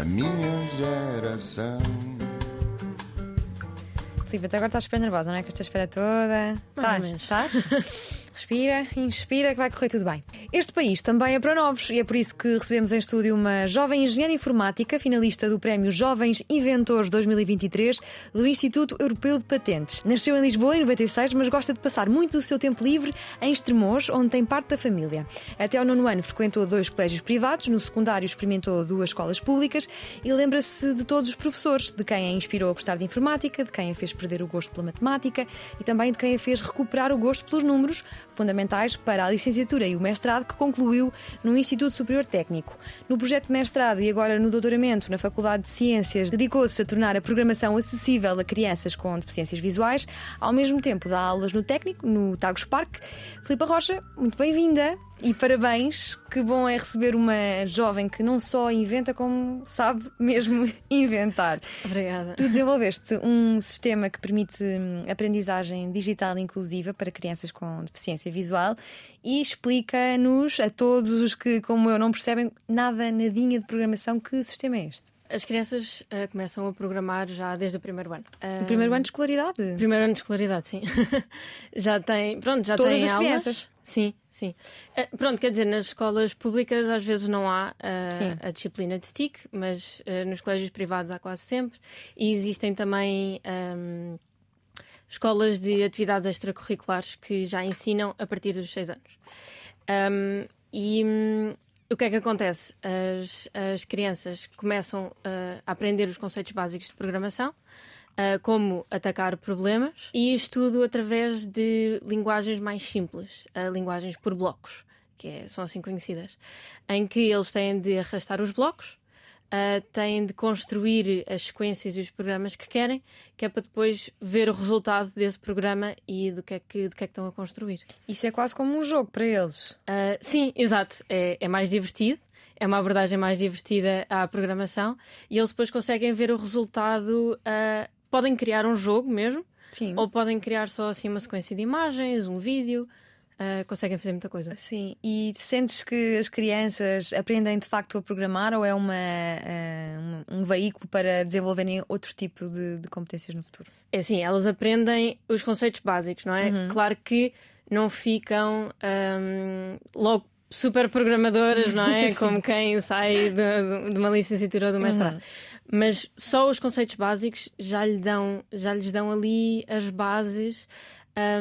a minha geração. Filipe, até agora estás super nervosa, não é? Com esta espera toda. Mais ou Estás? menos. Estás? Respira, inspira, que vai correr tudo bem. Este país também é para novos e é por isso que recebemos em estúdio uma jovem engenheira informática, finalista do Prémio Jovens Inventores 2023 do Instituto Europeu de Patentes. Nasceu em Lisboa em 96, mas gosta de passar muito do seu tempo livre em Estremoz, onde tem parte da família. Até ao nono ano frequentou dois colégios privados, no secundário experimentou duas escolas públicas e lembra-se de todos os professores, de quem a inspirou a gostar de informática, de quem a fez perder o gosto pela matemática e também de quem a fez recuperar o gosto pelos números, fundamentais para a licenciatura e o mestrado que concluiu no Instituto Superior Técnico. No projeto de mestrado e agora no doutoramento na Faculdade de Ciências, dedicou-se a tornar a programação acessível a crianças com deficiências visuais, ao mesmo tempo dá aulas no técnico, no Tagus Park. Filipa Rocha, muito bem-vinda e parabéns. Que bom é receber uma jovem que não só inventa, como sabe mesmo inventar. Obrigada. Tu desenvolveste um sistema que permite hum, aprendizagem digital inclusiva para crianças com deficiência visual e explica-nos a todos os que, como eu, não percebem nada, nadinha de programação, que sistema é este? As crianças ah, começam a programar já desde o primeiro ano. O primeiro ano de escolaridade. Primeiro ano de escolaridade, sim. já tem, pronto, já Todas as aulas. crianças? Sim, sim. Ah, pronto, quer dizer, nas escolas públicas às vezes não há Sim. a disciplina de TIC, mas nos colégios privados há quase sempre. E existem também ahm, escolas de atividades extracurriculares que já ensinam a partir dos 6 anos. Ahm, e hum, o que é que acontece? As, as crianças começam ah, a aprender os conceitos básicos de programação, ah, como atacar problemas, e isto tudo através de linguagens mais simples, ah, linguagens por blocos, que é- são assim conhecidas, em que eles têm de arrastar os blocos. Ah, têm de construir as sequências e os programas que querem, que é para depois ver o resultado desse programa e do que é que, do que, é que estão a construir. Isso é quase como um jogo para eles. Uh, sim, exato. É, é mais divertido. É uma abordagem mais divertida à programação e eles depois conseguem ver o resultado. uh, podem criar um jogo mesmo, Sim. ou podem criar só assim uma sequência de imagens, um vídeo. Uh, conseguem fazer muita coisa. Sim, e sentes que as crianças aprendem de facto a programar ou é uma, ah, um, um veículo para desenvolverem outro tipo de, de competências no futuro? É assim, elas aprendem os conceitos básicos, não é? Claro que não ficam um, logo super programadoras, não é? Como quem sai de, de uma licenciatura ou do mestrado. Mas só os conceitos básicos já, lhe dão, já lhes dão ali as bases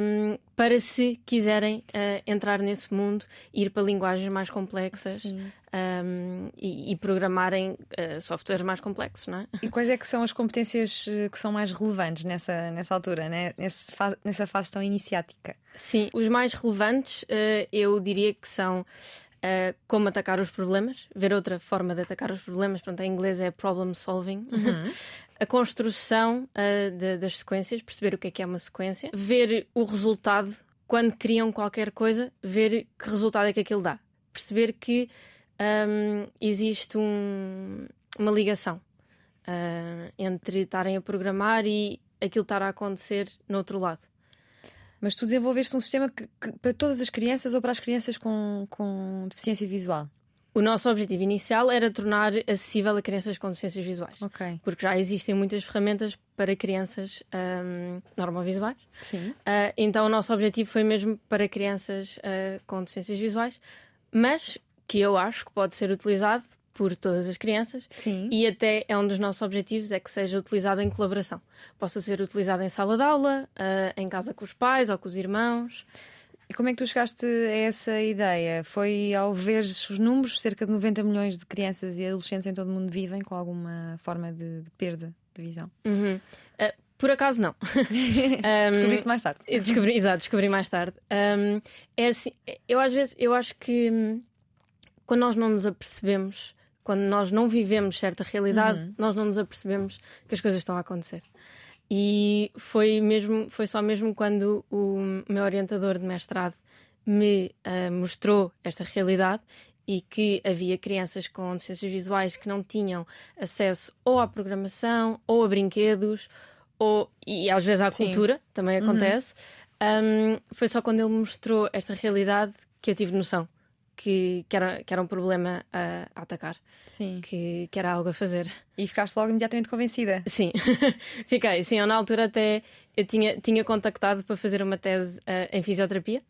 um, para se quiserem uh, entrar nesse mundo, ir para linguagens mais complexas um, e, e programarem uh, softwares mais complexos, não é? E quais é que são as competências eh, que são mais relevantes nessa, nessa altura, né? Nesse fa- nessa fase tão iniciática? Sim, os mais relevantes eh, eu diria que são como atacar os problemas, ver outra forma de atacar os problemas, pronto, em inglês é problem solving. A construção eh, de- das sequências, perceber o que é que é uma sequência, ver o resultado quando criam qualquer coisa, ver que resultado é que aquilo dá, perceber que ahm, existe um- uma ligação ah, entre estarem a programar e aquilo estar a acontecer no outro lado. Mas tu desenvolveste um sistema que, que- para todas as crianças ou para as crianças com, com deficiência visual? O nosso objetivo inicial era tornar acessível a crianças com deficiências visuais. Ok. Porque já existem muitas ferramentas para crianças ahm, normovisuais. Sim. Ah, então o nosso objetivo foi mesmo para crianças ah, com deficiências visuais, mas que eu acho que pode ser utilizado por todas as crianças. Sim. E até é um dos nossos objetivos é que seja utilizado em colaboração. Possa ser utilizado em sala de aula, ah, em casa com os pais ou com os irmãos. E como é que tu chegaste a essa ideia? Foi ao ver os números, cerca de 90 milhões de crianças e adolescentes em todo o mundo vivem com alguma forma de, de perda de visão? Uhum. Ah, por acaso não. Ahm, Descobriste mais tarde. Descobri, exato, descobri mais tarde. Um, é assim, eu às vezes, eu acho que hum, quando nós não nos apercebemos, quando nós não vivemos certa realidade, nós não nos apercebemos que as coisas estão a acontecer. E foi mesmo, foi só mesmo quando o meu orientador de mestrado me ah, mostrou esta realidade e que havia crianças com deficiências visuais que não tinham acesso ou à programação ou a brinquedos ou, e às vezes à Sim. cultura, também acontece. Um, foi só quando ele me mostrou esta realidade que eu tive noção que, que, era, que era um problema a, a atacar, Sim. que, que era algo a fazer. E ficaste logo imediatamente convencida. Sim, fiquei. Sim, eu na altura até eu tinha, tinha contactado para fazer uma tese uh, em fisioterapia.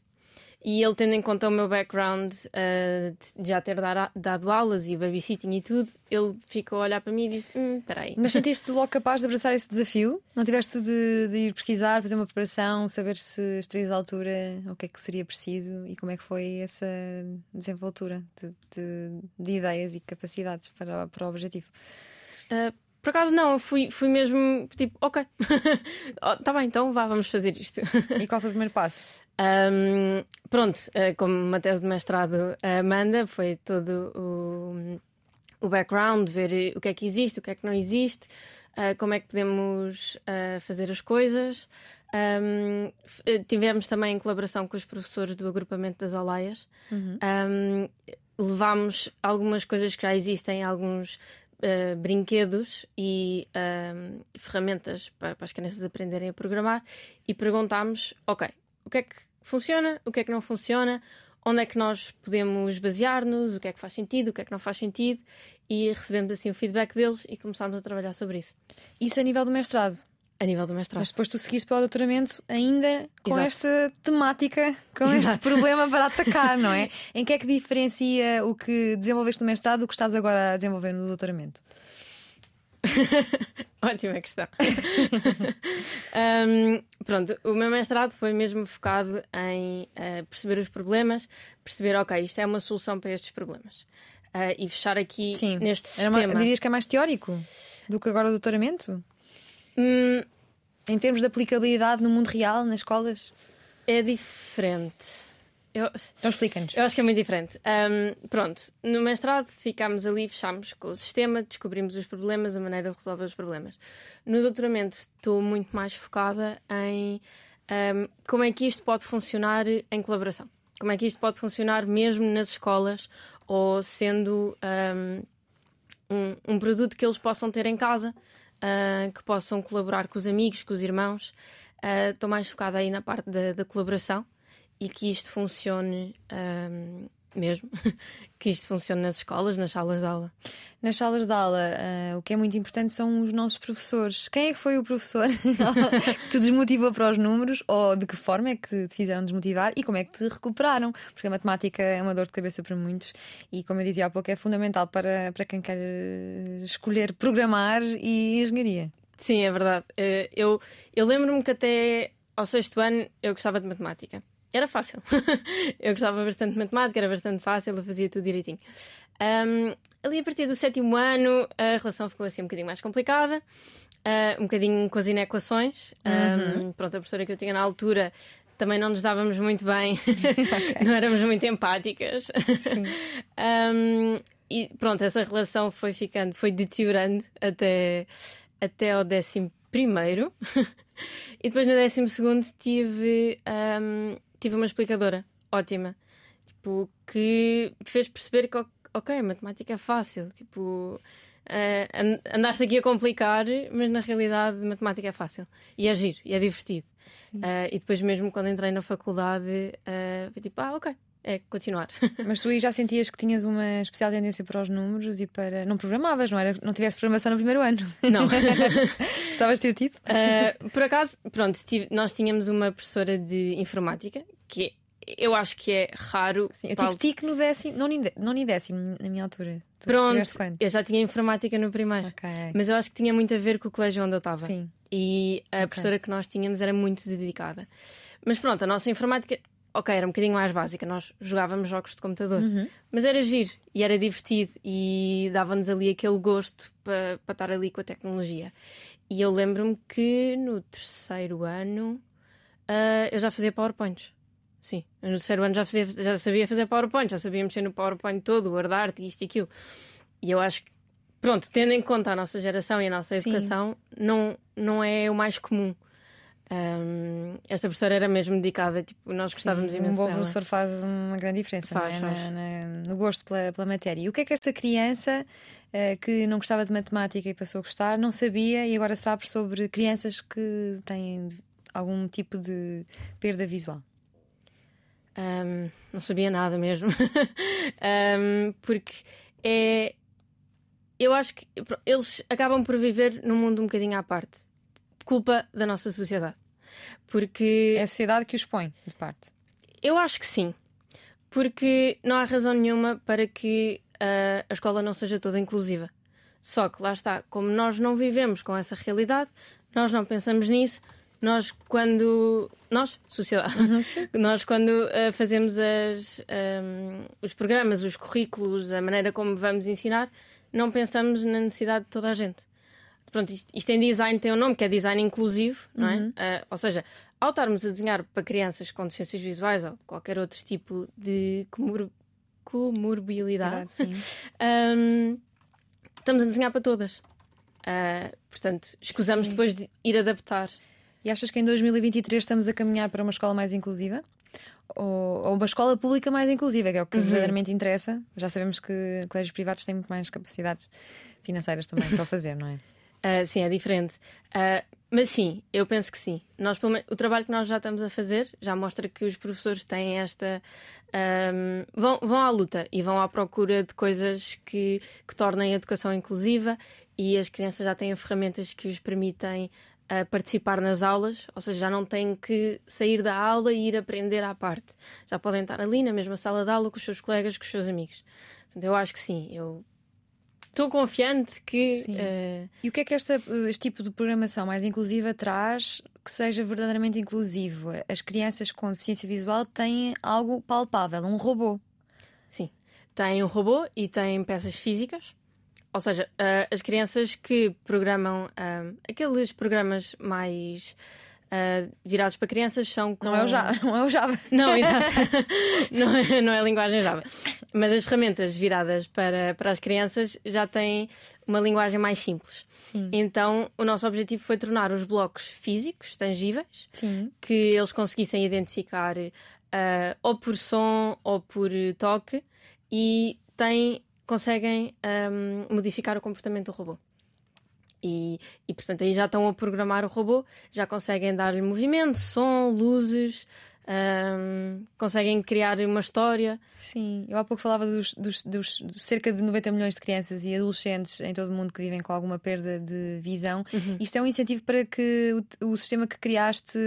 E ele, tendo em conta o meu background uh, de já ter dar, dado aulas e babysitting e tudo, ele ficou a olhar para mim e disse: hum, aí. Mas sentiste logo capaz de abraçar esse desafio? Não tiveste de, de, ir pesquisar, fazer uma preparação, saber se estarias à altura, o que é que seria preciso e como é que foi essa desenvoltura de, de, de ideias e capacidades para, para o objetivo? Uh, por acaso não, fui, fui mesmo tipo, ok, oh, tá bem, então vá, vamos fazer isto. e qual foi o primeiro passo? Um, pronto, uh, como uma tese de mestrado a Amanda, foi todo o, o background, ver o que é que existe, o que é que não existe, como é que podemos fazer as coisas. Um, tivemos também em colaboração com os professores do agrupamento das Alaias. Uhum. Um, levámos algumas coisas que já existem, alguns uh, brinquedos e uh, ferramentas para, para, as crianças aprenderem a programar e perguntámos: ok, o que é que funciona, o que é que não funciona, onde é que nós podemos basear-nos, o que é que faz sentido, o que é que não faz sentido e recebemos assim o feedback deles e começámos a trabalhar sobre isso. Isso a nível do mestrado? A nível do mestrado. Mas depois tu seguiste para o doutoramento ainda com Exato. esta temática, com Exato. este problema para atacar, não é? em que é que diferencia o que desenvolveste no mestrado do que estás agora a desenvolver no doutoramento? Ótima questão. um, pronto, o meu mestrado foi mesmo focado em uh, perceber os problemas, perceber, ok, isto é uma solução para estes problemas. Uh, e fechar aqui Sim. neste sistema. Uma, dirias que é mais teórico do que agora o doutoramento? Hum, em termos de aplicabilidade no mundo real, nas escolas? É diferente. Eu, então explica-nos. Eu acho que é muito diferente. Um, pronto, no mestrado ficámos ali, fechámos com o sistema, descobrimos os problemas, a maneira de resolver os problemas. No doutoramento estou muito mais focada em um, como é que isto pode funcionar em colaboração. Como é que isto pode funcionar mesmo nas escolas ou sendo um, um, um produto que eles possam ter em casa uh, que possam colaborar com os amigos, com os irmãos. Uh, estou mais focada aí na parte da, da colaboração e que isto funcione um, mesmo, que isto funcione nas escolas, nas salas de aula. Nas salas de aula, uh, o que é muito importante são os nossos professores. Quem é que foi o professor que te desmotivou para os números ou de que forma é que te fizeram desmotivar e como é que te recuperaram? Porque a matemática é uma dor de cabeça para muitos e, como eu dizia há pouco, é fundamental para, para quem quer escolher programar e engenharia. Sim, é verdade. Uh, eu, eu lembro-me que até ao sexto ano eu gostava de matemática era fácil. eu gostava bastante de matemática, era bastante fácil, eu fazia tudo direitinho. Um, ali a partir do sétimo ano a relação ficou assim um bocadinho mais complicada, uh, um bocadinho com as inequações. Uhum. Um, pronto, a professora que eu tinha na altura também não nos dávamos muito bem, okay. não éramos muito empáticas. um, e pronto, essa relação foi ficando, foi deteriorando até, até ao décimo primeiro. e depois no décimo segundo tive um, tive uma explicadora ótima, tipo, que fez perceber que, ok, a matemática é fácil, tipo, uh, andaste aqui a complicar, mas na realidade matemática é fácil e é giro e é divertido. Uh, e depois, mesmo quando entrei na faculdade, uh, foi tipo, ah, ok, é continuar. Mas tu aí já sentias que tinhas uma especial tendência para os números e para. Não programavas, não era? Não tiveste programação no primeiro ano? Não. Gostavas de ter tido? Uh, por acaso, pronto, tive... nós tínhamos uma professora de informática que eu acho que é raro. Sim, eu tive TIC no décimo, não, não décimo na minha altura. Tu Pronto, eu já tinha informática no primeiro. Okay. Mas eu acho que tinha muito a ver com o colégio onde eu estava. Sim. E a okay. professora que nós tínhamos era muito dedicada. Mas pronto, a nossa informática ok, era um bocadinho mais básica. Nós jogávamos jogos de computador, uhum. mas era giro e era divertido e dava-nos ali aquele gosto para pa estar ali com a tecnologia. E eu lembro-me que no terceiro ano uh, eu já fazia PowerPoints. Sim, no terceiro ano já, fazia, já sabia fazer PowerPoint, já sabia mexer no PowerPoint todo, guardar-te, isto e aquilo. E eu acho que, pronto, tendo em conta a nossa geração e a nossa educação, não, não é o mais comum. Um, esta professora era mesmo dedicada, tipo, nós gostávamos Sim, imenso. Um bom dela. professor faz uma grande diferença faz, é? faz. Na, na, no gosto pela, pela matéria. E o que é que essa criança uh, que não gostava de matemática e passou a gostar não sabia e agora sabe sobre crianças que têm algum tipo de perda visual? Um, não sabia nada mesmo. um, porque é. Eu acho que eles acabam por viver num mundo um bocadinho à parte. Culpa da nossa sociedade. Porque. É a sociedade que os põe de parte. Eu acho que sim. Porque não há razão nenhuma para que uh, a escola não seja toda inclusiva. Só que lá está, como nós não vivemos com essa realidade, nós não pensamos nisso, nós quando nós sociedade uhum, nós quando uh, fazemos as, um, os programas os currículos a maneira como vamos ensinar não pensamos na necessidade de toda a gente pronto isto, isto em design tem um nome que é design inclusivo não é uh, ou seja ao estarmos a desenhar para crianças com deficiências visuais ou qualquer outro tipo de comor comorbilidade um, estamos a desenhar para todas uh, portanto escusamos Sim. depois de ir adaptar e achas que em 2023 estamos a caminhar para uma escola mais inclusiva? Ou, ou uma escola pública mais inclusiva, que é o que uhum. verdadeiramente interessa? Já sabemos que colégios privados têm muito mais capacidades financeiras também para o fazer, não é? Uh, sim, é diferente. Uh, mas sim, eu penso que sim. Nós, o trabalho que nós já estamos a fazer já mostra que os professores têm esta. Um, vão, vão à luta e vão à procura de coisas que, que tornem a educação inclusiva e as crianças já têm ferramentas que os permitem a participar nas aulas, ou seja, já não têm que sair da aula e ir aprender à parte. Já podem estar ali na mesma sala de aula com os seus colegas, com os seus amigos. Eu acho que sim, eu estou confiante que. Uh... E o que é que esta, este tipo de programação mais inclusiva traz que seja verdadeiramente inclusivo? As crianças com deficiência visual têm algo palpável, um robô. Sim, têm um robô e têm peças físicas ou seja, uh, as crianças que programam uh, aqueles programas mais uh, virados para crianças são com... Não é o Java. Não é o Java. Não, exato. não, é, não é a linguagem Java. Mas as ferramentas viradas para, para as crianças já têm uma linguagem mais simples. Sim. Então, o nosso objetivo foi tornar os blocos físicos, tangíveis, Sim. que eles conseguissem identificar ou por som ou por toque e tem conseguem um, modificar o comportamento do robô. E, e, portanto, aí já estão a programar o robô, já conseguem dar-lhe movimento, som, luzes, um, conseguem criar uma história. Sim, eu há pouco falava dos, dos, dos, cerca de 90 milhões de crianças e adolescentes em todo o mundo que vivem com alguma perda de visão. Uhum. Isto é um incentivo para que o, o, sistema que criaste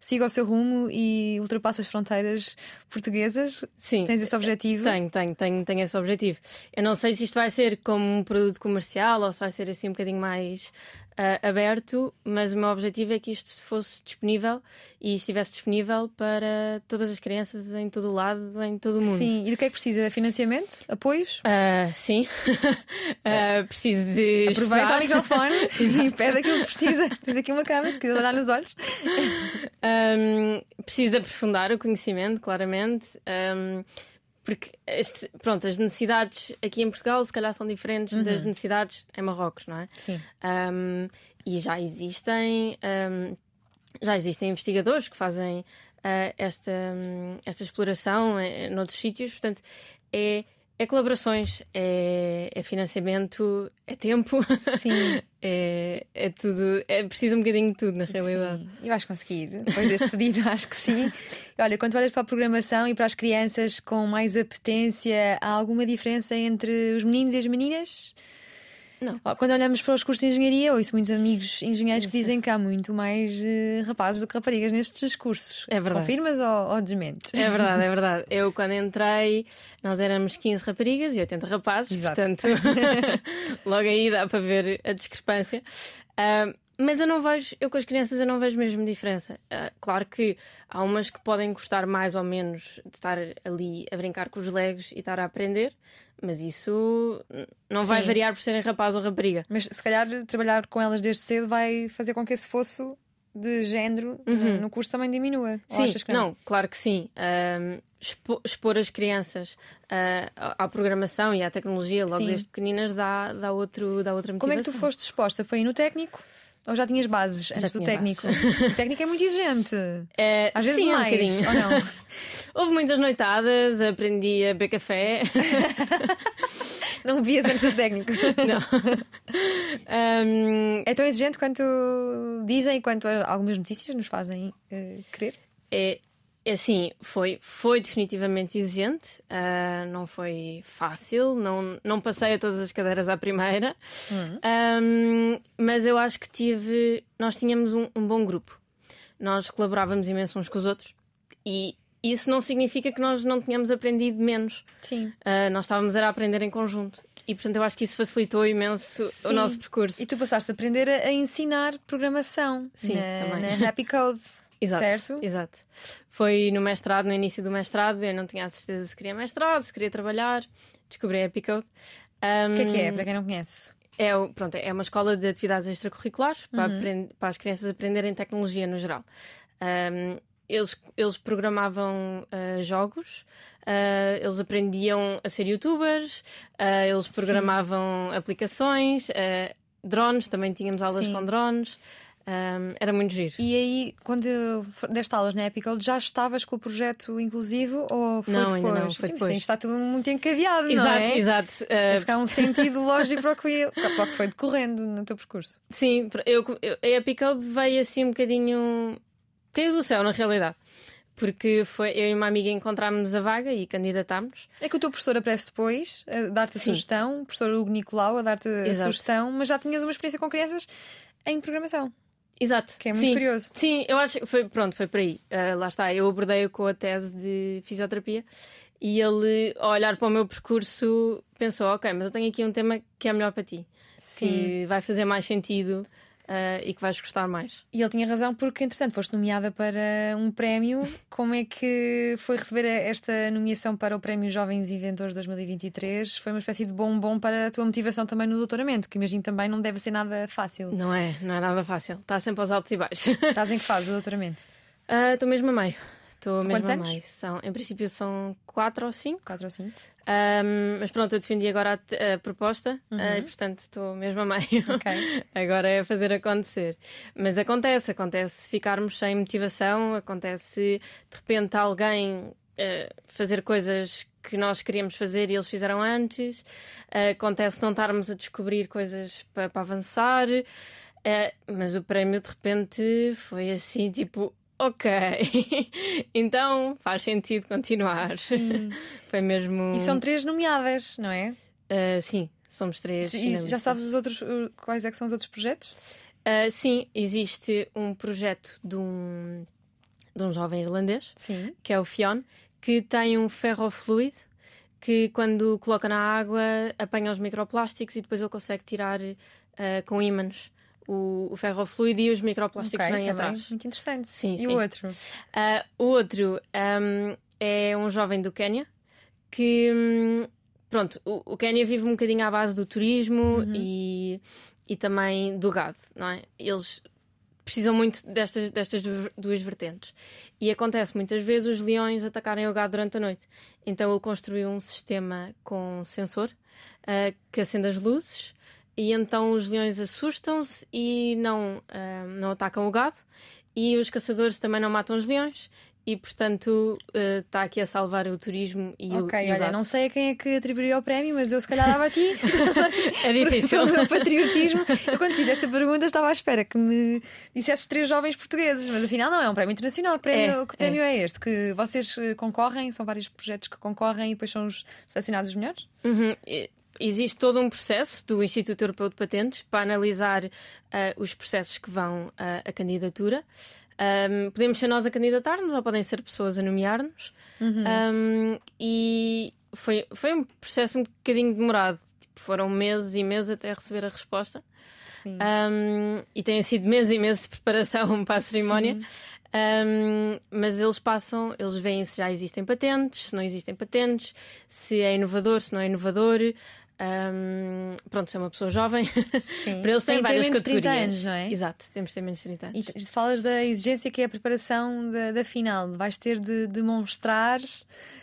siga o seu rumo e ultrapasse as fronteiras portuguesas. Sim. Tens esse objetivo? Tenho, tenho, tenho, tenho esse objetivo. Eu não sei se isto vai ser como um produto comercial ou se vai ser assim um bocadinho mais uh, aberto, mas o meu objetivo é que isto fosse disponível e estivesse disponível para todas as crianças em todo o lado, em todo o mundo. Sim, e do que é que precisa? Financiamento? Apoios? Uh, sim, uh, preciso de. Aproveita o microfone e pede aquilo que precisa. Tens aqui uma câmera, se quiser olhar nos olhos. Um, preciso de aprofundar o conhecimento, claramente. Um, porque este, pronto, as necessidades aqui em Portugal se calhar são diferentes uhum. das necessidades em Marrocos, não é? Sim. Um, e já existem um, já existem investigadores que fazem uh, esta, um, esta exploração em, noutros sítios, portanto é é colaborações, é, é financiamento, é tempo. Sim. é, é tudo. É preciso um bocadinho de tudo, na realidade. Sim. E vais conseguir. Depois deste pedido, acho que sim. Olha, quando olhas para a programação e para as crianças com mais apetência, há alguma diferença entre os meninos e as meninas? Não. Quando olhamos para os cursos de engenharia, ouço muitos amigos engenheiros que dizem que há muito mais uh, rapazes do que raparigas nestes cursos. É verdade. Confirmas ou, ou desmentes? É verdade, é verdade. Eu, quando entrei, nós éramos 15 raparigas e 80 rapazes, Exato. portanto, logo aí dá para ver a discrepância. Uh, mas eu não vejo, eu com as crianças eu não vejo mesmo diferença. Uh, claro que há umas que podem gostar mais ou menos de estar ali a brincar com os legos e estar a aprender, mas isso não vai Sim. variar por serem rapaz ou rapariga. Mas se calhar trabalhar com elas desde cedo vai fazer com que esse fosso de género uhum. no curso também diminua. Sim, não? não? claro que sim. Um, expor as crianças uh, à programação e à tecnologia logo sim. desde pequeninas dá, dá, outro, dá outra motivação. Como é que tu foste exposta? Foi no técnico? Ou já tinhas bases já antes do técnico? o técnico é muito exigente. É, Às vezes sim, mais, um ou não? Houve muitas noitadas, aprendi a beber café. não vias antes do técnico. Não. Um, é tão exigente quanto dizem e quanto algumas notícias nos fazem uh, crer? É, é assim, foi, foi definitivamente exigente, uh, não foi fácil, não, não passei a todas as cadeiras à primeira, uhum. um, mas eu acho que tive. Nós tínhamos um, um, bom grupo, nós colaborávamos imenso uns com os outros e isso não significa que nós não tenhamos aprendido menos. Sim. Uh, nós estávamos a aprender em conjunto. E portanto eu acho que isso facilitou imenso Sim. o nosso percurso. E tu passaste a aprender a, a ensinar programação Sim, na, também. na Happy Code. Exato, certo? Exato. Foi no mestrado, no início do mestrado, eu não tinha a certeza se queria mestrado, se queria trabalhar, descobri a Epicode. Um, o que é que é, para quem não conhece? É, pronto, é uma escola de atividades extracurriculares uhum. para, aprend- para, as crianças aprenderem tecnologia no geral. Um, eles, eles programavam uh, jogos, uh, eles aprendiam a ser youtubers, uh, eles programavam Sim. aplicações, drones, também tínhamos aulas Sim. com drones. Um, era muito giro. E aí, quando deste aulas na Epical, já estavas com o projeto inclusivo ou foi não, depois? Ainda não, foi depois. Sim, está tudo muito encadeado, exato, não é? Exato, exato. Uh... há um sentido lógico para o, que foi, para o que foi decorrendo no teu percurso. Sim, eu, eu, a Epical veio assim um bocadinho. caiu do céu, na realidade porque foi eu e uma amiga encontrámos a vaga e candidatámos. É que o teu professor aparece depois a dar-te a Sim. sugestão, o professor Hugo Nicolau a dar-te a sugestão, mas já tinhas uma experiência com crianças em programação. Exato. Que é muito Sim. curioso. Sim, eu acho que foi, pronto, foi por aí. Uh, lá está, eu abordei-o com a tese de fisioterapia e ele, ao olhar para o meu percurso, pensou: ok, mas eu tenho aqui um tema que é melhor para ti, Sim. que vai fazer mais sentido Uh, e que vais gostar mais. E ele tinha razão porque, entretanto, foste nomeada para um prémio. Como é que foi receber esta nomeação para o Prémio Jovens Inventores 2023? Foi uma espécie de bombom para a tua motivação também no doutoramento, que imagino também não deve ser nada fácil. Não é, não é nada fácil. Está sempre aos altos e baixos. Estás em que fase do doutoramento? Ah, estou uh, mesmo a meio. Estou mesmo a meio. São, em princípio são 4 ou 5. 4 ou 5. Um, mas pronto, eu defendi agora a, a proposta uhum. uh, e portanto estou mesmo a meio. Okay. agora é fazer acontecer. Mas acontece, acontece ficarmos sem motivação, acontece de repente alguém uh, fazer coisas que nós queríamos fazer e eles fizeram antes, uh, acontece não estarmos a descobrir coisas para, para avançar. mas o prémio de repente foi assim, tipo, ok, então faz sentido continuar. Sim. Foi mesmo. E são três nomeadas, não é? Uh, sim, somos três. E já sabes os outros, quais é que são os outros projetos? Uh, sim, existe um projeto de um, de um jovem irlandês, sim. que é o Fion, que tem um ferrofluido que quando coloca na água apanha os microplásticos e depois ele consegue tirar uh, com ímãs o, o ferrofluido e os microplásticos okay, vêm atrás. Muito interessante. Sim, e sim. o outro? Uh, o outro um, é um jovem do Quênia que. Um, pronto, o, o Quênia vive um bocadinho à base do turismo uhum. e, e também do gado, não é? Eles precisam muito destas, destas duas vertentes. E acontece muitas vezes os leões atacarem o gado durante a noite. Então ele construiu um sistema com sensor uh, que acende as luzes e então os leões assustam-se e não, uh, não atacam o gado. E os caçadores também não matam os leões. E portanto está uh, aqui a salvar o turismo e okay, o Ok, olha, gado. não sei a quem é que atribuiria o prémio, mas eu se calhar dava a ti. é difícil. o meu patriotismo. Eu quando fiz esta pergunta estava à espera que me dissesses três jovens portugueses, mas afinal não, é um prémio internacional. Que prémio, é, que prémio é. é. este? Que vocês eh, concorrem, são vários projetos que concorrem e depois são os selecionados os melhores? Uhum existe todo um processo do Instituto Europeu de Patentes para analisar uh, os processos que vão uh, à candidatura. Um, podemos ser nós a candidatar-nos ou podem ser pessoas a nomear-nos. Uhum. Um, e foi, foi um processo um bocadinho demorado. Tipo, foram meses e meses até receber a resposta. Um, e têm sido meses e meses de preparação para a cerimónia. Um, mas eles passam, eles veem se já existem patentes, se não existem patentes, se é inovador, se não é inovador. Um, pronto, se é uma pessoa jovem, Sim. para eles têm Tem várias menos categorias. 30 anos, não é? Exato, temos de ter menos de 30 anos. E falas da exigência que é a preparação da, da final. Vais ter de demonstrar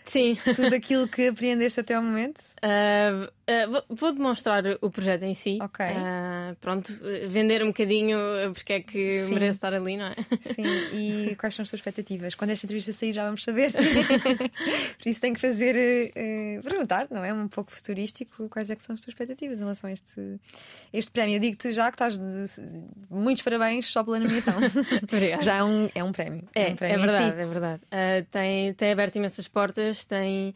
Sim. tudo aquilo que aprendeste até ao momento? Uh, uh, vou, demonstrar o projeto em si. Ok. Uh, pronto, vender um bocadinho porque é que Sim. merece estar ali, não é? Sim, e quais são as tuas expectativas? Quando esta entrevista sair já vamos saber. Por isso tenho que fazer eh, perguntar, não é? Um pouco futurístico, quais é que são as tuas expectativas em relação a este, este prémio. Eu digo-te já que estás de, de- muitos parabéns só pela nomeação. Obrigada. já é um, é um prémio. É, um prémio é em si. verdade, é verdade. Tem, tem aberto imensas portas, tem,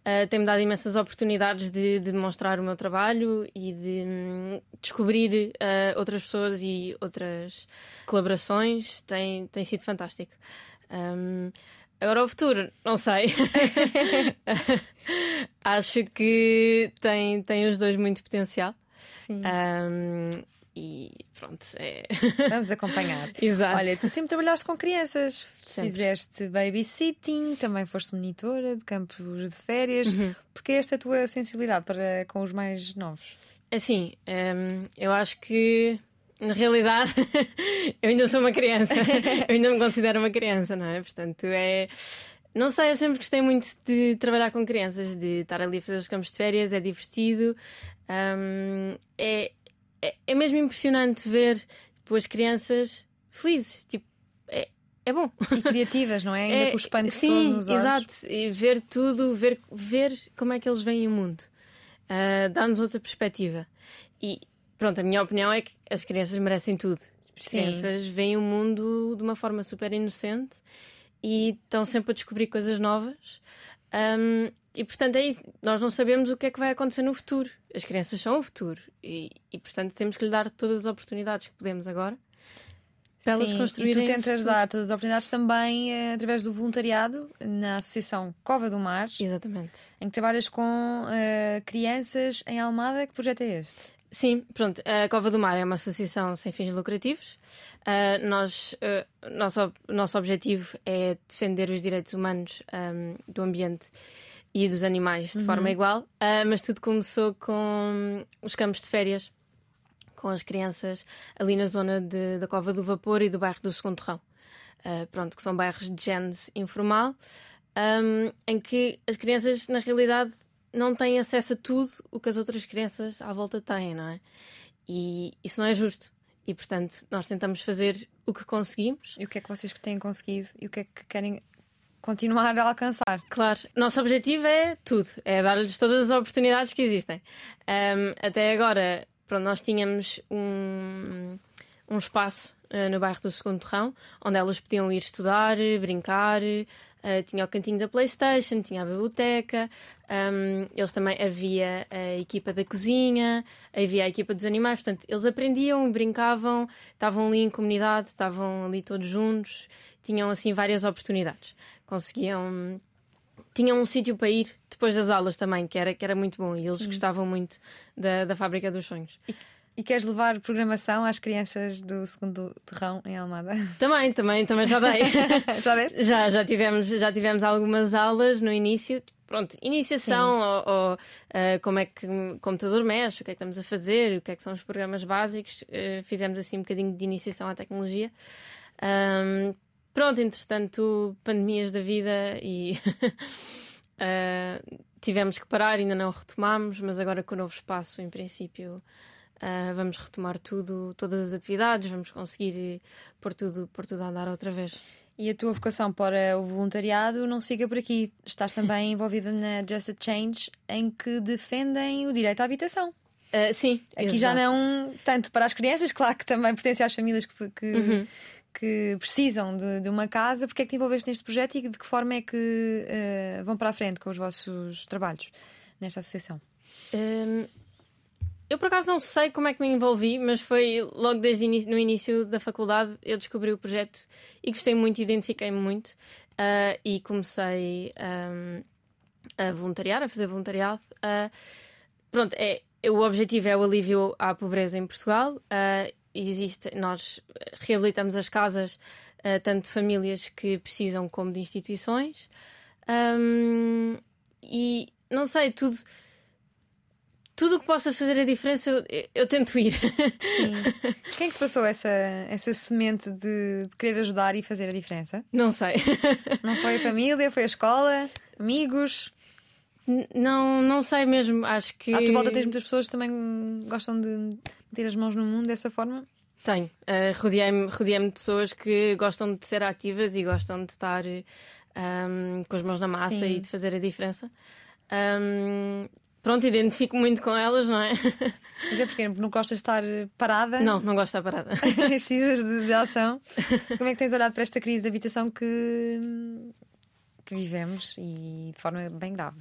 uh, tem-me dado imensas oportunidades de, de demonstrar o meu trabalho e de hum, descobrir uh, outras pessoas e outras colaborações. Tem, tem sido fantástico. Um, agora o futuro, não sei. Acho que tem, tem os dois muito potencial. Sim. Um, e pronto, é. Vamos acompanhar. Exato. Olha, tu sempre trabalhaste com crianças, Sempre. fizeste babysitting, também foste monitora de campos de férias. Uhum. Porque esta é a tua sensibilidade para com os mais novos? Assim, hum, eu acho que na realidade eu ainda sou uma criança, eu ainda me considero uma criança, não é? Portanto, é. Não sei, eu sempre gostei muito de trabalhar com crianças, de estar ali a fazer os campos de férias, é divertido. hum, é, é, é mesmo impressionante ver tipo, as crianças felizes. Tipo, é, é bom. E criativas, não é? Ainda com o espanto sim, todo nos olhos. exato. E ver tudo, ver, ver como é que eles veem o mundo. Ah, Dá-nos outra perspectiva. E pronto, a minha opinião é que as crianças merecem tudo. As Sim. crianças veem o mundo de uma forma super inocente e estão sempre a descobrir coisas novas. Ahm, e portanto é isso. Nós não sabemos o que é que vai acontecer no futuro. As crianças são o futuro. E, e portanto temos que lhe dar todas as oportunidades que podemos agora para elas Sim, construírem E tu tentas dar todas as oportunidades também eh, através do voluntariado na Associação Cova do Mar, Exatamente. em que trabalhas com eh, crianças em Almada. Que projeto é este? Sim, pronto. A Cova do Mar é uma associação sem fins lucrativos. Ah, nós, ah, nosso, nosso objetivo é defender os direitos humanos ahm, do ambiente e dos animais de forma igual, Ah, mas tudo começou com os campos de férias com as crianças ali na zona de- da Cova do Vapor e do bairro do Segundo Torrão. Ah, pronto, que são bairros de génese informal, ahm, em que as crianças, na realidade, não têm acesso a tudo o que as outras crianças à volta têm, não é? E isso não é justo. E, portanto, nós tentamos fazer o que conseguimos. E o que é que vocês têm conseguido? E o que é que querem continuar a alcançar? Claro, nosso objetivo é tudo, é dar-lhes todas as oportunidades que existem. Ahm, até agora, pronto, nós tínhamos um, um espaço eh, no bairro do Segundo Torrão, onde elas podiam ir estudar, brincar, eh, tinha o cantinho da Playstation, tinha a biblioteca, ahm, eles também havia a equipa da cozinha, havia a equipa dos animais, portanto, eles aprendiam, brincavam, estavam ali em comunidade, estavam ali todos juntos, tinham assim várias oportunidades. Conseguiam tinham um sítio para ir depois das aulas também, que era, que era muito bom. E eles gostavam muito da, da Fábrica dos Sonhos. E queres levar programação às crianças do segundo terrão em Almada? Também, também, também já dei. Já deste? já, já, tivemos, já tivemos algumas aulas no início. Pronto, iniciação ou, ou, ah, como é que o computador mexe, o que é que estamos a fazer, o que é que são os programas básicos. Ah, fizemos assim um bocadinho de iniciação à tecnologia. Ahm, pronto, entretanto, pandemias da vida e ah, tivemos que parar, ainda não retomámos, mas agora com o novo espaço, em princípio, ah, vamos retomar tudo, todas as atividades, vamos conseguir pôr tudo, pôr tudo a andar outra vez. E a tua vocação para o voluntariado não se fica por aqui. Estás também envolvida na Just a Change, em que defendem o direito à habitação. Ah, sim, Aqui já exato. não tanto para as crianças, claro que também pertence às famílias que, que, Uhum. Que precisam de, de uma casa. Porque é que te envolveste neste projeto e de que forma é que eh, vão para a frente com os vossos trabalhos nesta associação? Hum, eu por acaso não sei como é que me envolvi, mas foi logo desde ini- no início da faculdade eu descobri o projeto e gostei muito, identifiquei-me muito ah, e comecei hum, a voluntariar, a fazer voluntariado. Ah, pronto, é, o objetivo é o alívio à pobreza em Portugal. Ah, existe, nós reabilitamos as casas ah, tanto de famílias que precisam como de instituições. Hum, e não sei, tudo tudo o que possa fazer a diferença, eu, eu- tento ir. Quem é que passou essa, essa semente de, de querer ajudar e fazer a diferença? Não sei. Não foi a família, foi a escola? Amigos? Não, não sei mesmo, acho que. À tua volta tens muitas pessoas que também gostam de meter as mãos no mundo dessa forma? Tenho. Uh, rodeei-me, rodeei-me de pessoas que gostam de ser ativas e gostam de estar um, com as mãos na massa Sim. e de fazer a diferença. Um, pronto, identifico muito com elas, não é? Mas é porque não gostas de estar parada? Não, não gosto de estar parada. Precisas de, de ação. Como é que tens olhado para esta crise de habitação que, que vivemos e de forma bem grave?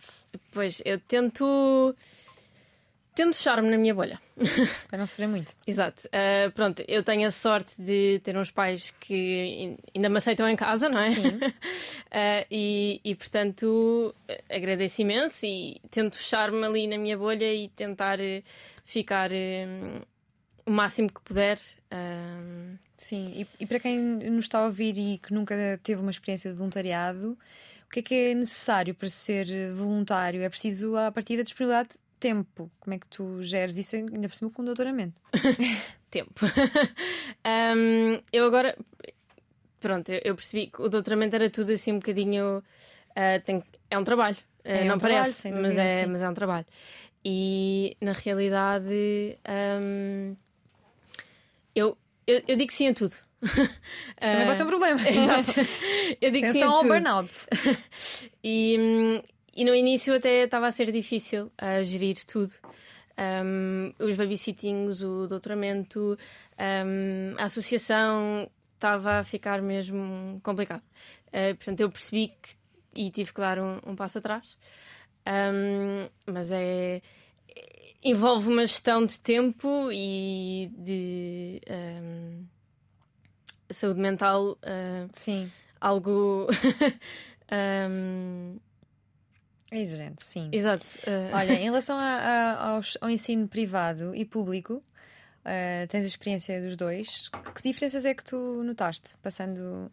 Pois, eu tento. Tento fechar-me na minha bolha. Para não sofrer muito. Exato. Uh, pronto, eu tenho a sorte de ter uns pais que in- ainda me aceitam em casa, não é? Sim. Uh, e, e, portanto, agradeço imenso e tento fechar-me ali na minha bolha e tentar uh, ficar um, o máximo que puder. Um, Sim, e, e para quem nos está a ouvir e que nunca teve uma experiência de voluntariado, o que é que é necessário para ser voluntário? É preciso, a partir da disponibilidade de tempo. Como é que tu geres isso, ainda por cima com o doutoramento? tempo. Um, eu agora. Pronto, eu percebi que o doutoramento era tudo assim um bocadinho. uh, tem- é um trabalho. Uh, É um não trabalho, parece, sem mas é, sim. mas é um trabalho. E na realidade. um, eu, eu, eu digo sim a tudo. Isso também pode ser um problema. Exato. Eu digo sim Atenção a ao tudo. burnout. E, hum, e no início até estava a ser difícil a gerir tudo. Um, os babysittings, o doutoramento, um, a associação estava a ficar mesmo complicado. Uh, portanto, eu percebi que e tive que dar um, um passo atrás. Mas é. envolve uma gestão de tempo e de saúde mental. uh, Sim, algo. exigente, sim. exato. uh, Olha, em relação a- a- aos- ao ensino privado e público, ah, tens a experiência dos dois. Que diferenças é que tu notaste, passando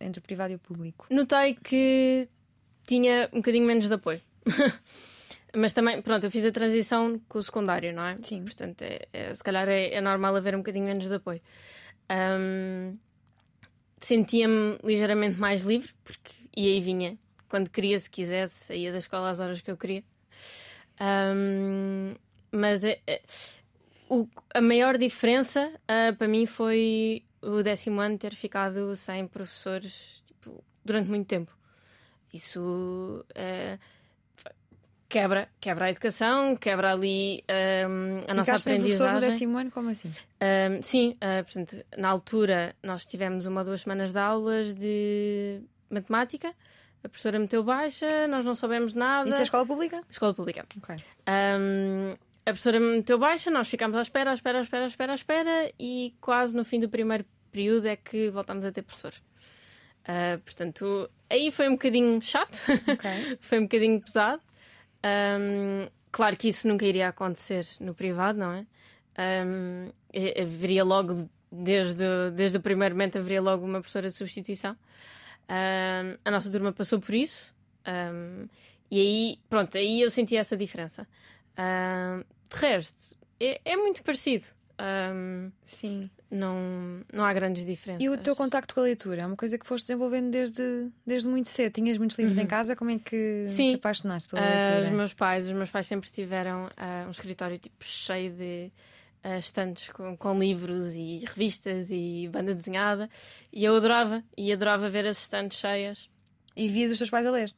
entre o privado e o público? Notei que tinha um bocadinho menos de apoio. Mas também, pronto, eu fiz a transição com o secundário, não é? Sim. Portanto, é, é- se calhar é, é normal haver um bocadinho menos de apoio. Um, Sentia-me ligeiramente mais livre, porque e vinha quando queria, se quisesse, saía da escola às horas que eu queria. Um, mas é- é- o- a maior diferença ah, para mim foi o décimo ano ter ficado sem professores tipo, durante muito tempo. Isso eh, quebra, quebra a educação, quebra ali a nossa Ficaste sem professor no aprendizagem. décimo ano? Como assim? Sim, ah, portanto, na altura nós tivemos uma ou duas semanas de aulas de matemática. A professora meteu baixa, nós não soubemos nada. Isso é escola pública? Escola pública. Ok. Um, a professora meteu baixa, nós ficámos à espera, à espera, à espera, à espera, à espera e quase no fim do primeiro período é que voltámos a ter professor. Uh, portanto, aí foi um bocadinho chato, Ok. foi um bocadinho pesado. Um, claro que isso nunca iria acontecer no privado, não é? Um, haveria logo, desde, desde o primeiro momento, haveria logo uma professora de substituição. Um, a nossa turma passou por isso. Um, e aí, pronto, aí eu senti essa diferença. Um, de resto, é, é muito parecido. Sim. não, não há grandes diferenças. E o teu contacto com a leitura? É uma coisa que foste desenvolvendo desde, desde muito cedo. Tinhas muitos livros em casa? Como é que Sim. te apaixonaste pela Ah, leitura? os meus pais, os meus pais sempre tiveram ah, um escritório tipo cheio de ah, estantes com, com livros e revistas e banda desenhada e eu adorava e adorava ver as estantes cheias. E vias os teus pais a ler?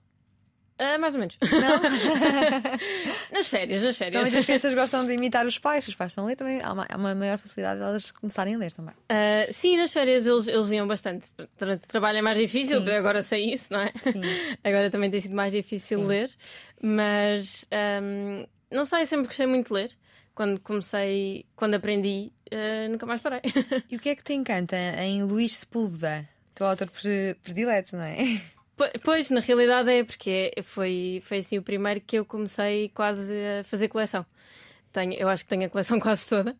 Ah, mais ou menos. Nas férias, nas férias. Normalmente as crianças gostam de imitar os pais. Os pais estão a ler também. Há uma, há uma maior facilidade de elas começarem a ler também. Ah, sim, nas férias eles, eles iam bastante. Durante o trabalho é mais difícil, Sim. agora sei isso, não é? Sim. Agora também tem sido mais difícil Sim. ler, mas ahm, não sei, sempre gostei muito de ler. Quando comecei, quando aprendi, ah, nunca mais parei. E o que é que te encanta em Luís Sepúlveda? Teu autor pre- predileto, não é? Po- Pois, na realidade é porque foi, foi assim o primeiro que eu comecei quase a fazer coleção. Tenho, eu acho que tenho a coleção quase toda.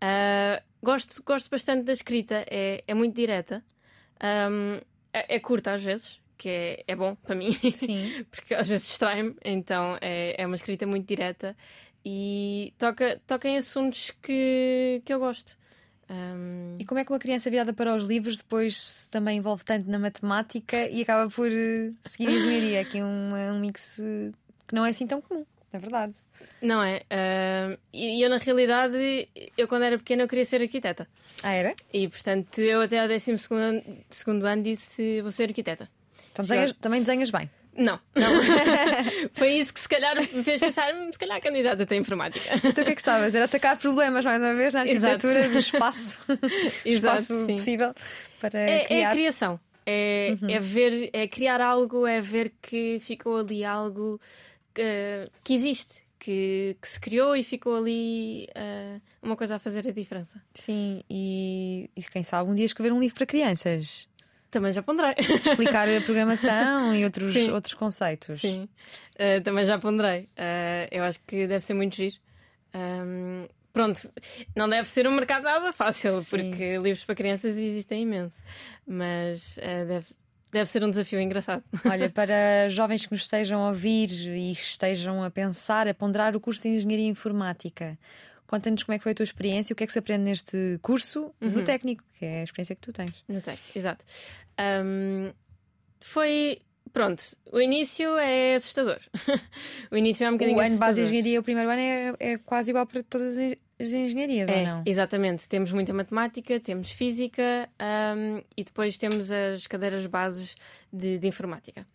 Ah, gosto, gosto bastante da escrita, é, é muito direta. Ahm, é, é curta às vezes, que é, é bom para mim. Sim. porque às vezes distrai-me, então é, é uma escrita muito direta e toca, toca em assuntos que, que eu gosto. Um, E como é que uma criança virada para os livros depois se também envolve tanto na matemática e acaba por eh, seguir a engenharia? Aqui um, um mix eh, que não é assim tão comum, é verdade. não é? Um, e eu, na realidade, eu quando era pequena eu queria ser arquiteta. Ah, era? E, portanto, eu até ao 12 segundo, segundo ano disse vou ser arquiteta. Então desenhas- também desenhas bem. Não, não. Foi isso que se calhar me fez pensar, "Hum, se calhar a candidata tem informática. Então o que é que gostavas? Era atacar problemas mais uma vez na arquitetura Exato. do espaço, Exato, espaço sim. possível para É, é criar. a criação. É, é ver, é criar algo, é ver que ficou ali algo que, que existe, que, que se criou e ficou ali eh, uma coisa a fazer a diferença. Sim, e, e quem sabe um dia escrever um livro para crianças. Também já ponderei. Explicar a programação e outros, Sim. outros conceitos. Sim, Eh, também já ponderei. Eh, eu acho que deve ser muito giro. Ahm, pronto, não deve ser um mercado nada fácil, Sim. porque livros para crianças existem imenso, mas eh, deve, deve ser um desafio engraçado. Olha, para jovens que nos estejam a ouvir e que estejam a pensar, a ponderar o curso de Engenharia Informática, conta-nos como é que foi a tua experiência, o que é que se aprende neste curso Uhum. no técnico, que é a experiência que tu tens. Não tem, exato. Ahm, foi. Pronto, o início é assustador. o início é um bocadinho O ano base de assustador. engenharia, o primeiro ano, é, é quase igual para todas as as engenharias, ou É, não? exatamente. Temos muita matemática, temos física ahm, e depois temos as cadeiras bases de, de informática.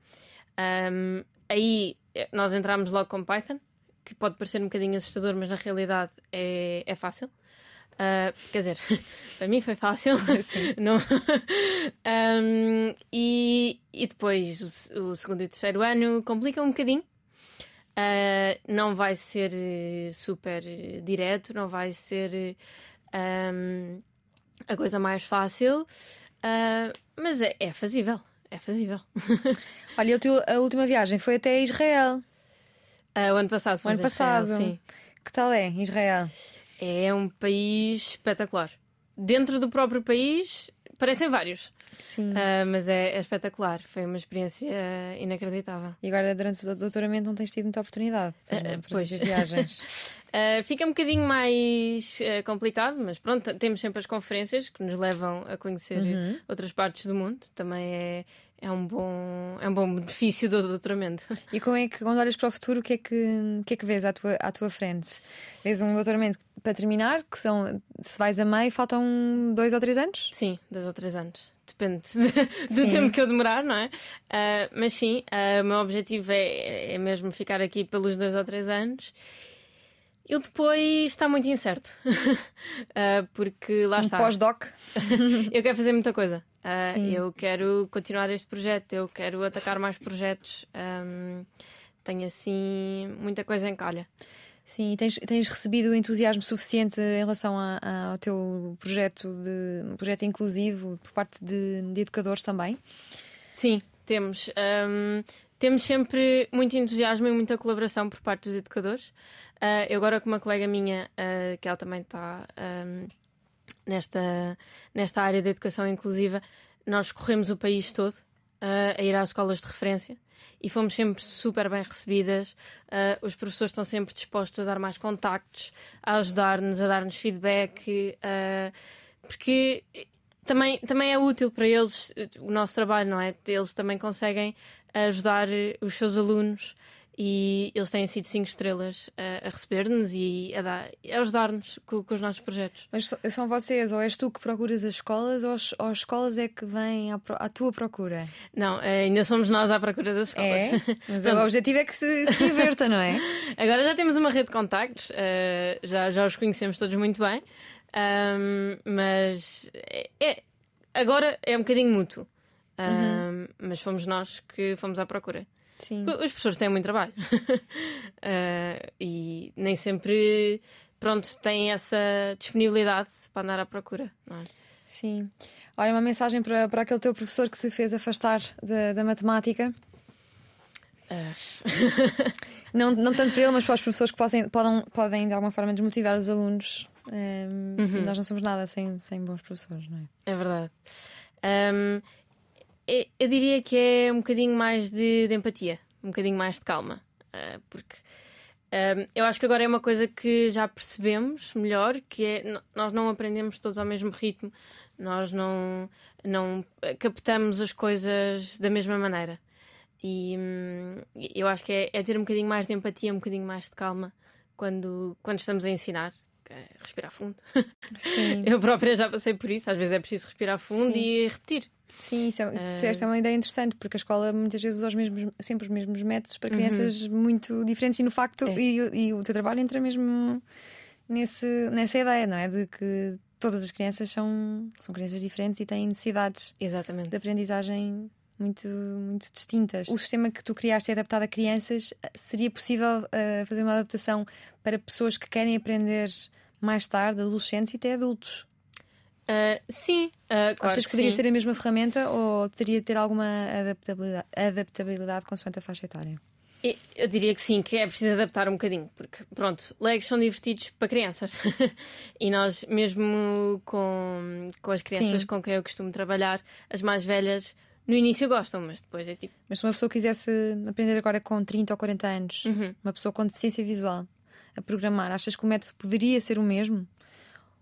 Ahm, aí eh, nós entramos logo com Python, que pode parecer um bocadinho assustador, mas na realidade é, é fácil. Ah, quer dizer, para mim foi fácil. Não. Ahm, e, e depois o, o segundo e terceiro ano complica um bocadinho. Uh, não vai ser super direto, não vai ser um, a coisa mais fácil, uh, mas é, é fazível. É fazível. Olha, a, tua- a última viagem foi até Israel. Uh, o ano passado O fomos ano a Israel, passado. sim. Que tal é, Israel? É um país espetacular. Dentro do próprio país, parecem vários, Sim. uh, mas é, é espetacular. Foi uma experiência inacreditável. E agora, durante o doutoramento, não tens tido muita oportunidade para, Ah, para pois. viagens. Uh, fica um bocadinho mais uh, complicado, mas pronto, temos sempre as conferências que nos levam a conhecer Uhum. outras partes do mundo. Também é, é, um, bom, é um bom benefício do doutoramento. E como é que, quando olhas para o futuro, o que é que, o que, é que vês à tua, à tua frente? Vês um doutoramento para terminar, que são, se vais a meio, faltam dois ou três anos? Sim, dois ou três anos. Depende do Sim. tempo que eu demorar, não é? Uh, mas sim, uh, o meu objetivo é, é mesmo ficar aqui pelos dois ou três anos. Eu depois está muito incerto. Uh, porque lá Um está. pós-doc? Eu quero fazer muita coisa. Uh, eu quero continuar este projeto, eu quero atacar mais projetos. Um, tenho assim muita coisa em calha. Sim, e tens, tens recebido entusiasmo suficiente em relação a- a- ao teu projeto, de, um projeto inclusivo por parte de, de educadores também? Sim, temos. Um, temos sempre muito entusiasmo e muita colaboração por parte dos educadores. Uh, eu agora com uma colega minha, uh, que ela também está um, nesta, nesta área da educação inclusiva, nós corremos o país todo uh, a ir às escolas de referência e fomos sempre super bem recebidas. Uh, os professores estão sempre dispostos a dar mais contactos, a ajudar-nos, a dar-nos feedback, uh, porque também, também é útil para eles o nosso trabalho, não é? Eles também conseguem ajudar os seus alunos e eles têm sido cinco estrelas a, a receber-nos e a, a ajudar-nos com, com os nossos projetos. Mas são vocês, ou és tu que procuras as escolas, ou as, ou as escolas é que vêm à, à tua procura? Não, eh, ainda somos nós à procura das escolas. É? Mas o objetivo é que se, se inverta, não é? Agora já temos uma rede de contactos, eh, já, já os conhecemos todos muito bem, mas é, é- agora é um bocadinho mútuo. Ahm, Mas fomos nós que fomos à procura. Sim. Os professores têm muito trabalho Ah, e nem sempre pronto, têm essa disponibilidade para andar à procura. Não é? Sim. Olha, uma mensagem para, para aquele teu professor que se fez afastar da, da matemática. Ah, Não, não tanto para ele, mas para os professores que podem, podem, podem de alguma forma desmotivar os alunos. Ehm, Uhum. Nós não somos nada sem, sem bons professores, não é? é verdade. Ahm, eu, eu diria que é um bocadinho mais de, de empatia, um bocadinho mais de calma, Ah, porque Um, eu acho que agora é uma coisa que já percebemos melhor, que é nós não aprendemos todos ao mesmo ritmo, nós não, não captamos as coisas da mesma maneira. E hum, eu acho que é, é, ter um bocadinho mais de empatia, um bocadinho mais de calma quando, quando estamos a ensinar. É respirar fundo. Sim. Eu própria já passei por isso. Às vezes é preciso respirar fundo Sim. e repetir. Sim, isso é, uh... esta é uma ideia interessante, porque a escola muitas vezes usa os mesmos, sempre os mesmos métodos para crianças uhum. muito diferentes e no facto, é. e, e, o teu trabalho entra mesmo nesse, nessa ideia, não é? De que todas as crianças são, são crianças diferentes e têm necessidades Exatamente. de aprendizagem muito, muito distintas. O sistema que tu criaste é adaptado a crianças. Seria possível uh, fazer uma adaptação para pessoas que querem aprender mais tarde, adolescentes e até adultos? Uh, sim, uh, claro Achas que, poderia sim. ser a mesma ferramenta ou teria de ter alguma adaptabilidade, adaptabilidade consoante a faixa etária? Eu diria que sim, que é preciso adaptar um bocadinho, porque pronto, legs são divertidos para crianças e nós, mesmo com, com as crianças sim. com quem eu costumo trabalhar, as mais velhas no início gostam, mas depois é tipo. Mas se uma pessoa quisesse aprender agora com 30 ou 40 anos, uhum. uma pessoa com deficiência visual, a programar, achas que o método poderia ser o mesmo?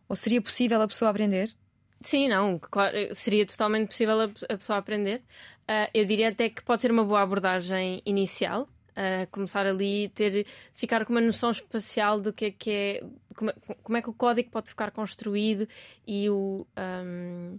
Ou seria possível a pessoa aprender? Sim, não, claro, seria totalmente possível a, pessoa aprender. Uh, eu diria até que pode ser uma boa abordagem inicial. Uh, começar ali ter ficar com uma noção espacial do que é que é como, é, como é que o código pode ficar construído e o um,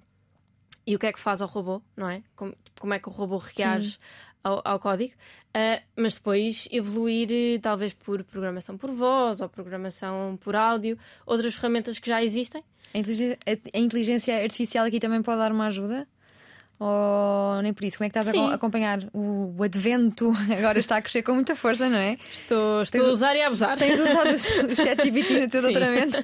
e o que é que faz ao robô, não é? Como, como é que o robô reage ao, ao, código, uh, mas depois evoluir eh, talvez por programação por voz ou programação por áudio, outras ferramentas que já existem. A inteligência, a inteligência artificial aqui também pode dar uma ajuda? Ou nem por isso? Como é que estás Sim. a acompanhar o, o, advento? Agora está a crescer com muita força, não é? Estou, estou a usar e a abusar. Tens usado o ChatGPT no teu Sim. doutoramento?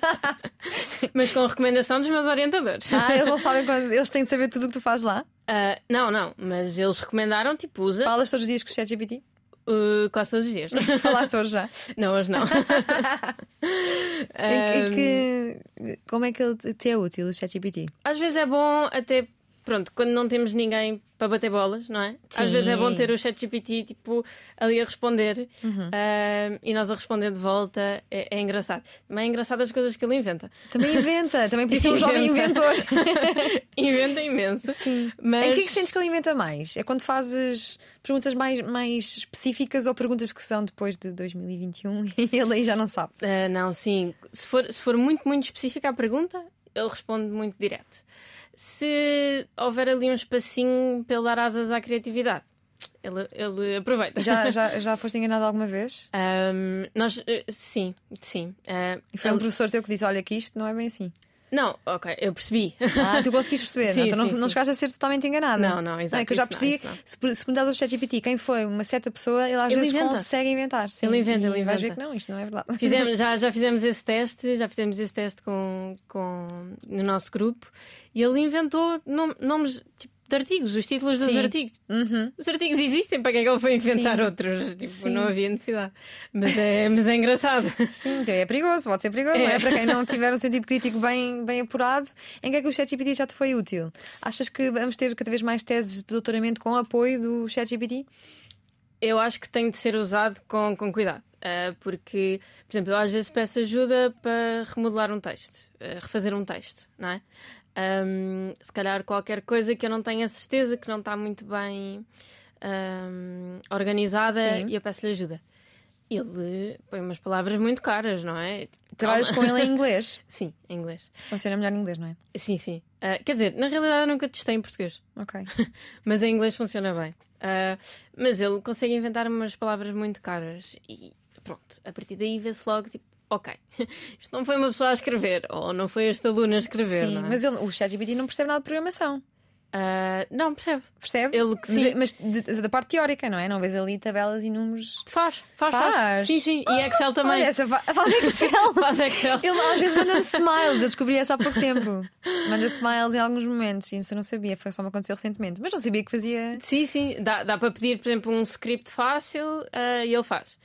Mas com recomendação dos meus orientadores. Ah, eles não sabem quando. Eles têm de saber tudo o que tu fazes lá? Uh, não, não, mas eles recomendaram, tipo, usa. Falas todos os dias com o ChatGPT? Uh, quase todos os dias. Falaste hoje já? Não, hoje não. e, que, como é que ele te é útil, o ChatGPT? Às vezes é bom até pronto, quando não temos ninguém para bater bolas, não é? Sim. Às vezes é bom ter o chat GPT tipo, ali a responder uhum. uh, e nós a responder de volta. É, é, engraçado. Também é engraçado as coisas que ele inventa. Também inventa, também podia ser um jovem inventor. inventa imenso. Sim. Mas... Em que é que sentes que ele inventa mais? É quando fazes perguntas mais, mais específicas ou perguntas que são depois de 2021 e ele aí já não sabe? Uh, não, sim. Se for, se for muito, muito específica a pergunta, ele responde muito direto se houver ali um espacinho para ele dar asas à criatividade. Ele, ele aproveita. Já, já, já foste enganado alguma vez? Um, nós, eh, sim, sim. Uh, e foi ele... um professor teu que disse: Olha, que isto não é bem assim. Não, ok, eu percebi. Ah, tu conseguiste perceber, sim, não? Tu não, sim, não chegaste a ser totalmente enganada. Não, não, exato. Não, é que eu já percebi, não, se, perguntares ao ChatGPT quem foi uma certa pessoa, ele às ele vezes inventa. consegue inventar. Sim, ele inventa, ele inventa. ver que não, isto não é verdade. Fizemos, já, já fizemos esse teste, já fizemos esse teste com, com, no nosso grupo e ele inventou nomes tipo, de artigos, os títulos dos Sim. artigos. Uhum. Os artigos existem, para que é que ele foi inventar Sim. outros? Tipo, não havia necessidade. Mas é, mas é engraçado. Sim, então é perigoso, pode ser perigoso, é. não é? Para quem não tiver um sentido crítico bem, bem apurado, em que é que o ChatGPT já te foi útil? Achas que vamos ter cada vez mais teses de doutoramento com apoio do ChatGPT? Eu acho que tem de ser usado com, com cuidado. Uh, porque, por exemplo, eu às vezes peço ajuda para remodelar um texto, uh, refazer um texto, não é? Um, se calhar qualquer coisa que eu não tenha certeza, que não está muito bem um, organizada, Sim. e eu peço-lhe ajuda. Ele põe umas palavras muito caras, não é? Trabalhas com ele em inglês? sim, em inglês. Funciona melhor em inglês, não é? Sim, sim. Uh, quer dizer, na realidade eu nunca testei em português. Ok. mas em inglês funciona bem. Uh, mas ele consegue inventar umas palavras muito caras e pronto, a partir daí vê-se logo tipo, ok, isto não foi uma pessoa a escrever, ou não foi este aluno a escrever. Sim, é? mas ele, o ChatGPT não percebe nada de programação. Uh, não, percebe. Percebe? Ele, sim. Mas, mas da parte teórica, não é? Não vês ali tabelas e números. Faz, faz, faz. faz. Sim, sim. E Excel também. Olha, essa fa faz Excel. faz Excel. Ele às vezes manda-me smiles. Eu descobri essa há pouco tempo. Manda smiles em alguns momentos. Isso eu não sabia. Foi só me aconteceu recentemente. Mas não sabia que fazia. Sim, sim. Dá, dá para pedir, por exemplo, um script fácil uh, e ele faz.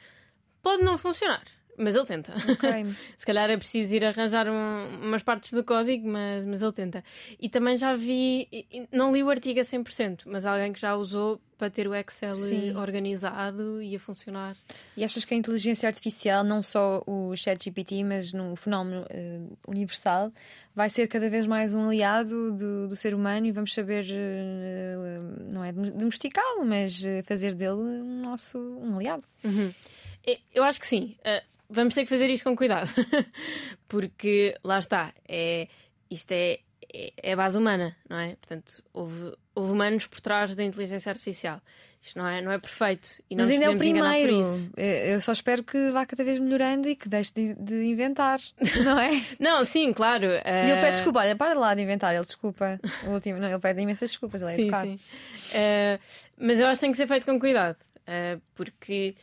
Pode não funcionar. Mas ele tenta. Ok. Se calhar é preciso ir arranjar um- umas partes do código, mas, mas ele tenta. E também já vi, não li o artigo a 100%, mas alguém que já usou para ter o Excel Sim. organizado e a funcionar. E achas que a inteligência artificial, não só o ChatGPT, mas no fenómeno eh, universal, vai ser cada vez mais um aliado do, do ser humano e vamos saber, eh, não é domesticá-lo, mas eh, fazer dele um nosso um aliado? E- Eu acho que sim. Vamos ter que fazer isto com cuidado. Porque lá está, é, isto é, é, é a base humana, não é? Portanto, houve, houve humanos por trás da inteligência artificial. Isto não é, não é perfeito. E Mas ainda é o primeiro. Eh, Eu só espero que vá cada vez melhorando e que deixe de, de inventar, não é? Não, sim, claro. E ele pede desculpa, olha, para lá de inventar, ele desculpa. O último, não, ele pede imensas desculpas, ele é Sim, educado. sim. Uh, mas eu acho que tem que ser feito com cuidado. uh, porque,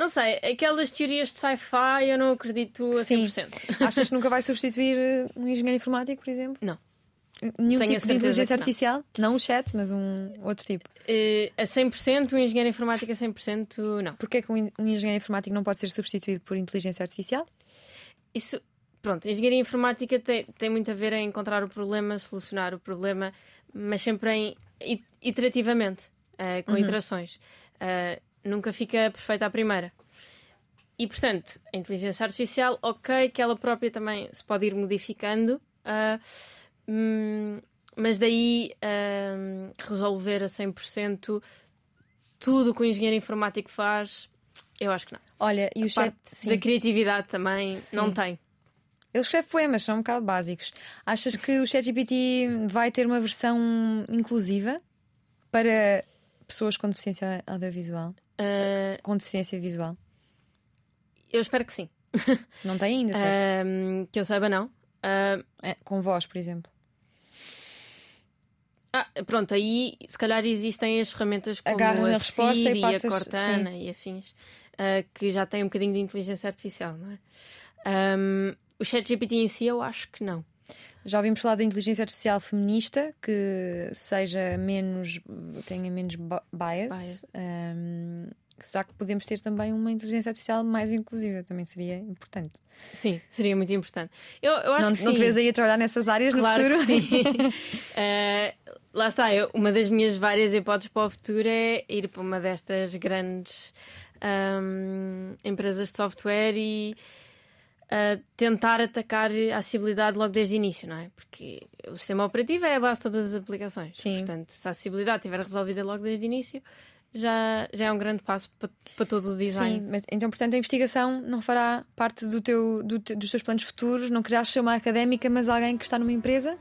não sei, aquelas teorias de sci-fi eu não acredito a Sim. 100%. Achas que nunca vai substituir eh, um engenheiro informático, por exemplo? Não. Nenhum Tenho a tipo de inteligência que não. artificial? Não o chat, mas um outro tipo. Uh, a 100%, um engenheiro informático a 100%, não. Porquê é que um en- um engenheiro informático não pode ser substituído por inteligência artificial? Isso, pronto, a engenharia informática tem, tem muito a ver em encontrar o problema, solucionar o problema, mas sempre em iterativamente, eh, com iterações. Eh, nunca fica perfeita à primeira. E portanto, a inteligência artificial, ok, que ela própria também se pode ir modificando, hum, mas daí ah, resolver a 100% tudo o que o engenheiro informático faz, eu acho que não. Olha, e o A chat. Sim. da criatividade também Sim. não tem. Ele escreve poemas, são um bocado básicos. Achas que o ChatGPT vai ter uma versão inclusiva para pessoas com deficiência audiovisual? Ah, Com deficiência visual? eu espero que sim. Não tem ainda, certo? Ah, que eu saiba, não. Ah, É, com voz, por exemplo. ah, pronto, aí se calhar existem as ferramentas como Agarras a na resposta e Siri, passas- a Cortana e afins, ah, que já têm um bocadinho de inteligência artificial, não é? Ah, o ChatGPT em si eu acho que não. Já ouvimos falar da inteligência artificial feminista que seja menos tenha menos bias. Bias. Ahm, será que podemos ter também uma inteligência artificial mais inclusiva? Também seria importante. Sim, seria muito importante. Eu, eu acho Não, que não te sim. vês aí a trabalhar nessas áreas Claro no futuro? sim. Eh, lá está, eu- uma das minhas várias hipóteses para o futuro é ir para uma destas grandes ahm, empresas de software e ah, tentar atacar a acessibilidade logo desde o início, não é? Porque o sistema operativo é a base de todas as aplicações. Sim. Portanto, se a acessibilidade estiver resolvida logo desde o início, já, já é um grande passo para, para todo o design. Sim, mas então, portanto, a investigação não fará parte do teu, do dos teus planos futuros? Não querás ser uma académica, mas alguém que está numa empresa?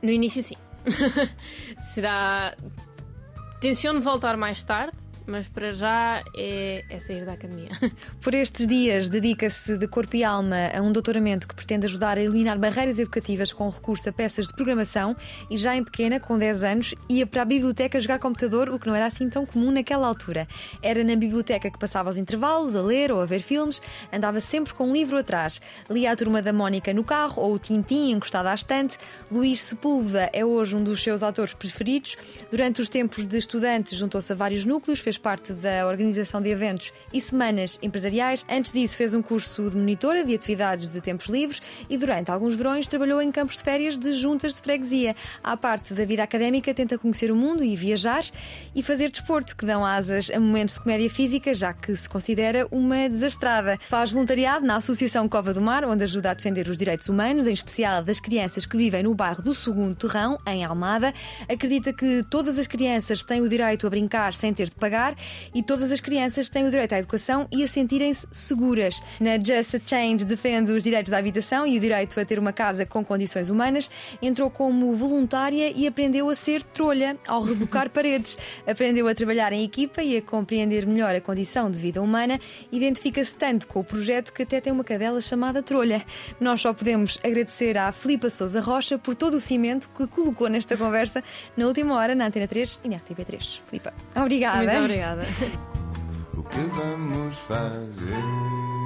No início, sim. Será. Tenciono voltar mais tarde, mas para já é, é sair da academia. Por estes dias, dedica-se de corpo e alma a um doutoramento que pretende ajudar a eliminar barreiras educativas com recurso a peças de programação e já em pequena, com 10 anos, ia para a biblioteca jogar computador, o que não era assim tão comum naquela altura. Era na biblioteca que passava os intervalos, a ler ou a ver filmes, andava sempre com um livro atrás. Lia a turma da Mónica no carro ou o Tintim encostado à estante. Luís Sepúlveda é hoje um dos seus autores preferidos. Durante os tempos de estudante, juntou-se a vários núcleos, fez parte da organização de eventos e semanas empresariais. Antes disso, fez um curso de monitora de atividades de tempos livres e durante alguns verões trabalhou em campos de férias de juntas de freguesia. À parte da vida académica, tenta conhecer o mundo e viajar e fazer desporto, que dão asas a momentos de comédia física, já que se considera uma desastrada. Faz voluntariado na Associação Cova do Mar, onde ajuda a defender os direitos humanos, em especial das crianças que vivem no bairro do Segundo Torrão, em Almada. Acredita que todas as crianças têm o direito a brincar sem ter de pagar e todas as crianças têm o direito à educação e a sentirem-se seguras. Na Just a Change defende os direitos da habitação e o direito a ter uma casa com condições humanas. Entrou como voluntária e aprendeu a ser trolha ao rebocar paredes. Aprendeu a trabalhar em equipa e a compreender melhor a condição de vida humana. Identifica-se tanto com o projeto que até tem uma cadela chamada Trolha. Nós só podemos agradecer à Filipa Souza Rocha por todo o cimento que colocou nesta conversa na última hora na Antena 3 e na RTP3. Filipa, obrigada. Obrigada. O que vamos fazer?